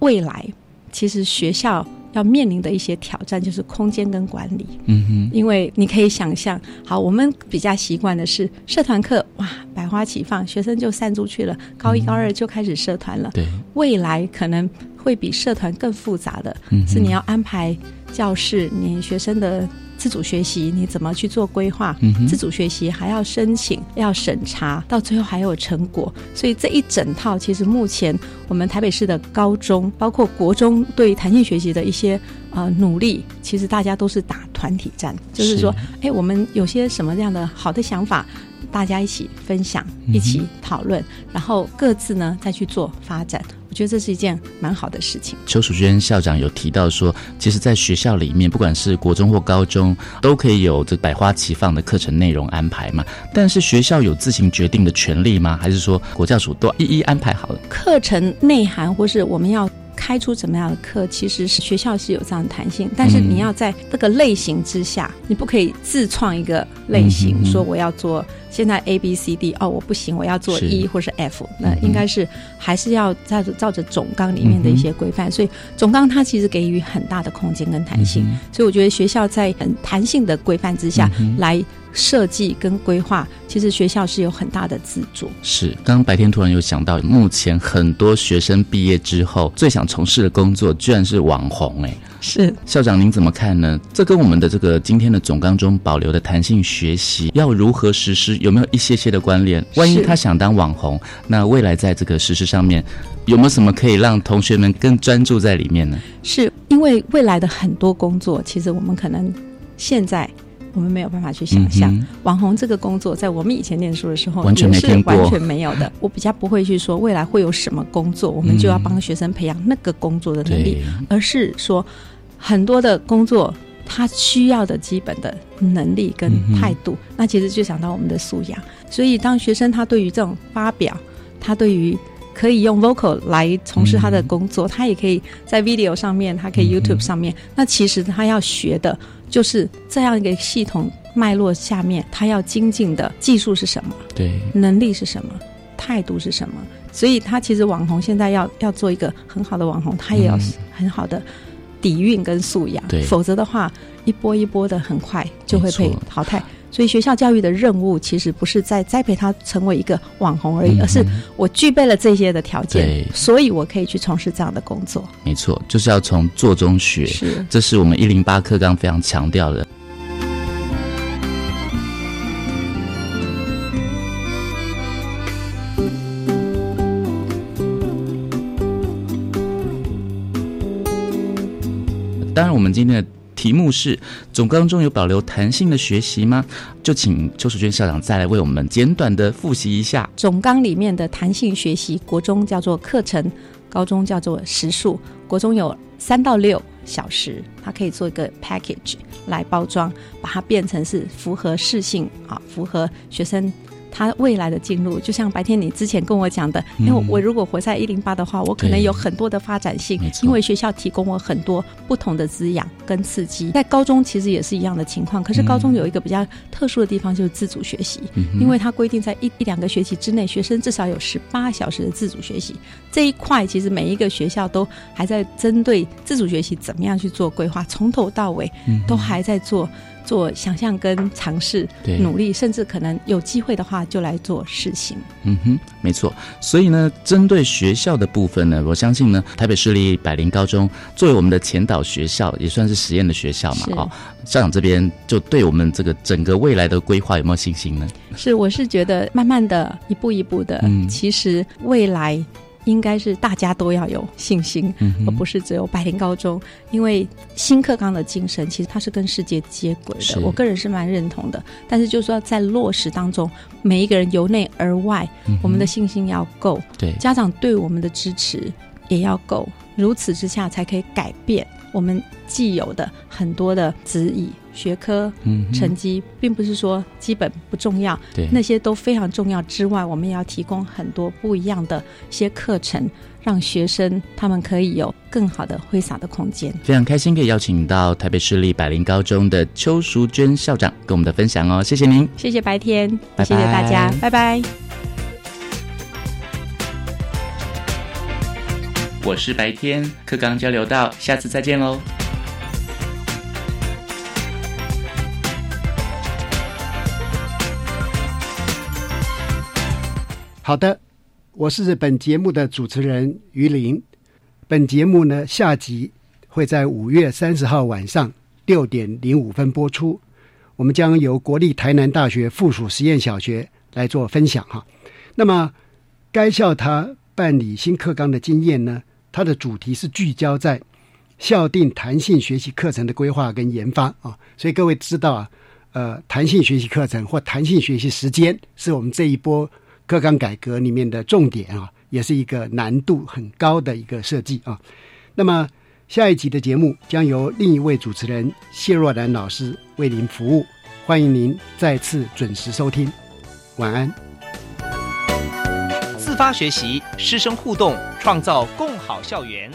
未来，其实学校要面临的一些挑战就是空间跟管理。嗯哼，因为你可以想象，好，我们比较习惯的是社团课，哇，百花齐放，学生就散出去了，高一、高二就开始社团了。对，未来可能会比社团更复杂的，嗯是你要安排教室，你学生的自主学习你怎么去做规划，自主学习还要申请、要审查，到最后还有成果。所以这一整套，其实目前我们台北市的高中，包括国中对弹性学习的一些呃努力，其实大家都是打团体战，就是说，哎，我们有些什么样的好的想法。大家一起分享，一起讨论，然后各自呢再去做发展。我觉得这是一件蛮好的事情。邱淑娟校长有提到说，其实，在学校里面，不管是国中或高中，都可以有这百花齐放的课程内容安排嘛。但是，学校有自行决定的权利吗？还是说国教署都一一安排好了？课程内涵，或是我们要开出怎么样的课，其实是学校是有这样的弹性，但是你要在这个类型之下，你不可以自创一个类型，说我要做。现在 A B C D 哦，我不行，我要做 E 或是 F，那应该是还是要照着照着总纲里面的一些规范，所以总纲它其实给予很大的空间跟弹性，所以我觉得学校在很弹性的规范之下来设计跟规划，其实学校是有很大的自主。是，刚刚白天突然有想到，目前很多学生毕业之后最想从事的工作，居然是网红哎。是校长，您怎么看呢？这跟我们的这个今天的总纲中保留的弹性学习要如何实施，有没有一些些的关联？万一他想当网红，那未来在这个实施上面有没有什么可以让同学们更专注在里面呢？是因为未来的很多工作，其实我们可能现在我们没有办法去想象，网红这个工作在我们以前念书的时候完全没听过，完全没有的。我比较不会去说未来会有什么工作，我们就要帮学生培养那个工作的能力，而是说。很多的工作，他需要的基本的能力跟态度，那其实就想到我们的素养。所以，当学生他对于这种发表，他对于可以用 vocal 来从事他的工作，他也可以在 video 上面，他可以 YouTube 上面。那其实他要学的就是这样一个系统脉络下面，他要精进的技术是什么？对，能力是什么？态度是什么？所以，他其实网红现在要要做一个很好的网红，他也要很好的。底蕴跟素养，否则的话，一波一波的很快就会被淘汰。所以学校教育的任务其实不是在栽培他成为一个网红而已，而是我具备了这些的条件，所以我可以去从事这样的工作。没错，就是要从做中学，是，这是我们一零八课纲非常强调的。当然，我们今天的题目是总纲中有保留弹性的学习吗？就请邱淑娟校长再来为我们简短的复习一下总纲里面的弹性学习。国中叫做课程，高中叫做时数。国中有三到六小时，它可以做一个 package 来包装，把它变成是符合适性啊，符合学生。他未来的进入，就像白天你之前跟我讲的，因为我如果活在一零八的话，我可能有很多的发展性，因为学校提供我很多不同的滋养跟刺激。在高中其实也是一样的情况，可是高中有一个比较特殊的地方，就是自主学习，因为它规定在一一两个学期之内，学生至少有十八小时的自主学习。这一块其实每一个学校都还在针对自主学习怎么样去做规划，从头到尾都还在做。做想象跟尝试，努力，甚至可能有机会的话，就来做事情。嗯哼，没错。所以呢，针对学校的部分呢，我相信呢，台北市立百灵高中作为我们的前导学校，也算是实验的学校嘛。哦，校长这边就对我们这个整个未来的规划有没有信心呢？是，我是觉得慢慢的一步一步的，嗯其实未来。应该是大家都要有信心，而不是只有百灵高中。因为新课纲的精神，其实它是跟世界接轨的。我个人是蛮认同的。但是，就是说在落实当中，每一个人由内而外，我们的信心要够，对家长对我们的支持也要够。如此之下，才可以改变我们既有的很多的指引。学科成绩并不是说基本不重要，对那些都非常重要。之外，我们也要提供很多不一样的一些课程，让学生他们可以有更好的挥洒的空间。非常开心可以邀请到台北市立百灵高中的邱淑娟校长跟我们的分享哦，谢谢您，谢谢白天，谢谢大家，拜拜。我是白天课纲交流到，下次再见喽。好的，我是本节目的主持人于林。本节目呢，下集会在五月三十号晚上六点零五分播出。我们将由国立台南大学附属实验小学来做分享哈。那么，该校它办理新课纲的经验呢？它的主题是聚焦在校定弹性学习课程的规划跟研发啊。所以各位知道啊，呃，弹性学习课程或弹性学习时间是我们这一波课纲改革里面的重点啊，也是一个难度很高的一个设计啊。那么。下一集的节目将由另一位主持人谢若兰老师为您服务，欢迎您再次准时收听，晚安。自发学习，师生互动，创造共好校园。